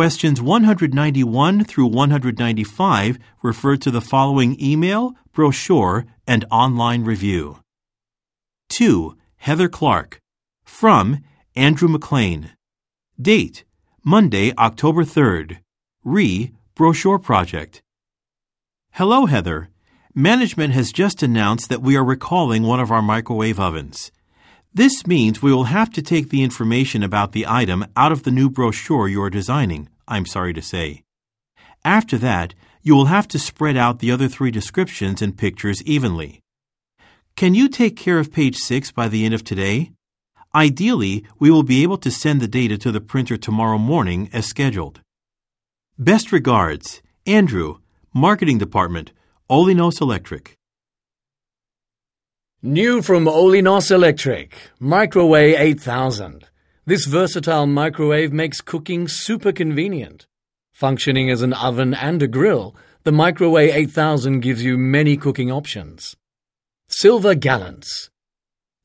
Questions 191 through 195 refer to the following email, brochure, and online review. 2. Heather Clark. From Andrew McLean. Date Monday, October 3rd. Re Brochure Project. Hello, Heather. Management has just announced that we are recalling one of our microwave ovens. This means we will have to take the information about the item out of the new brochure you are designing, I'm sorry to say. After that, you will have to spread out the other three descriptions and pictures evenly. Can you take care of page 6 by the end of today? Ideally, we will be able to send the data to the printer tomorrow morning as scheduled. Best regards, Andrew, Marketing Department, Olinos Electric. New from Olinos Electric, Microwave 8000. This versatile microwave makes cooking super convenient. Functioning as an oven and a grill, the Microwave 8000 gives you many cooking options. Silver Gallants.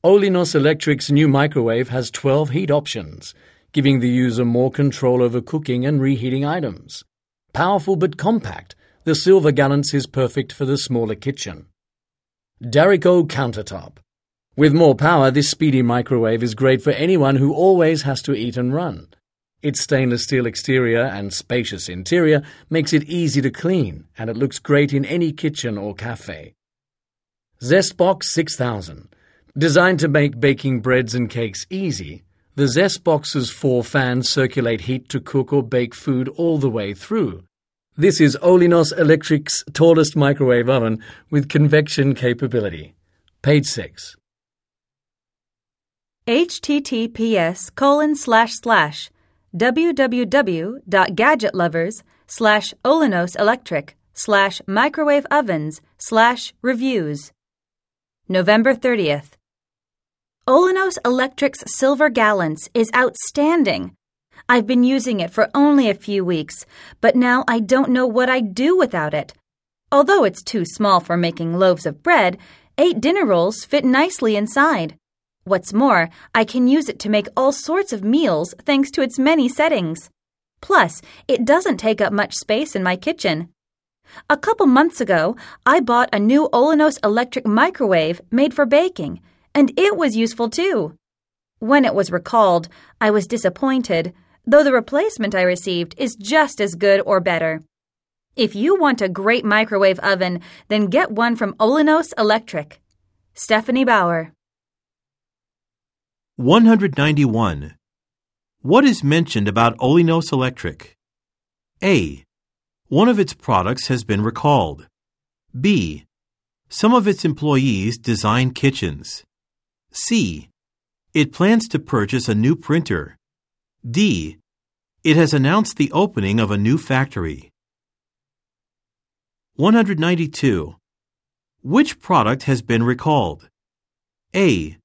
Olinos Electric's new microwave has 12 heat options, giving the user more control over cooking and reheating items. Powerful but compact, the Silver Gallants is perfect for the smaller kitchen. Darico countertop. With more power, this speedy microwave is great for anyone who always has to eat and run. Its stainless steel exterior and spacious interior makes it easy to clean, and it looks great in any kitchen or cafe. Zestbox 6000. Designed to make baking breads and cakes easy, the Zestbox's four fans circulate heat to cook or bake food all the way through, this is Olinos Electric's tallest microwave oven with convection capability. Page 6. https colon slash slash www.gadgetlovers slash Olinos Electric slash microwave ovens slash reviews. November 30th. Olinos Electric's Silver Gallants is outstanding. I've been using it for only a few weeks, but now I don't know what I'd do without it. Although it's too small for making loaves of bread, eight dinner rolls fit nicely inside. What's more, I can use it to make all sorts of meals thanks to its many settings. Plus, it doesn't take up much space in my kitchen. A couple months ago, I bought a new Olinos electric microwave made for baking, and it was useful too. When it was recalled, I was disappointed though the replacement I received is just as good or better. If you want a great microwave oven, then get one from Olinos Electric. Stephanie Bauer. 191. What is mentioned about Olinos Electric? A. One of its products has been recalled. B. Some of its employees design kitchens. C. It plans to purchase a new printer. D. It has announced the opening of a new factory. 192. Which product has been recalled? A.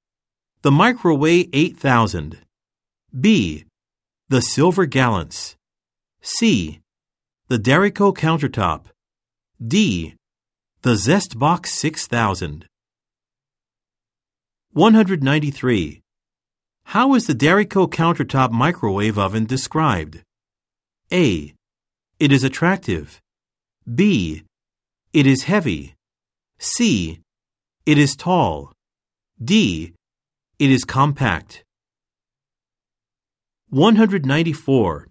The Microwave 8000. B. The Silver Gallants. C. The Darico Countertop. D. The Zestbox 6000. 193. How is the Darico countertop microwave oven described? A. It is attractive. B. It is heavy. C. It is tall. D. It is compact. 194.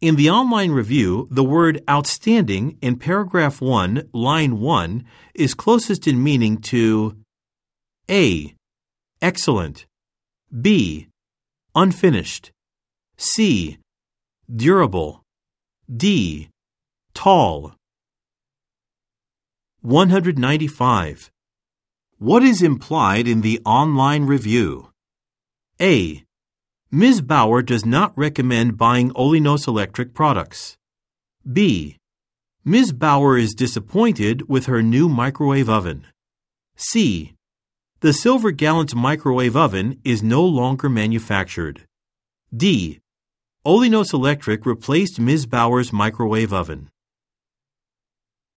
In the online review, the word outstanding in paragraph 1, line 1 is closest in meaning to A. Excellent. B. Unfinished. C. Durable. D. Tall. 195. What is implied in the online review? A. Ms. Bauer does not recommend buying Olinos Electric products. B. Ms. Bauer is disappointed with her new microwave oven. C. The Silver Gallants microwave oven is no longer manufactured. D. Olinos Electric replaced Ms. Bauer's microwave oven.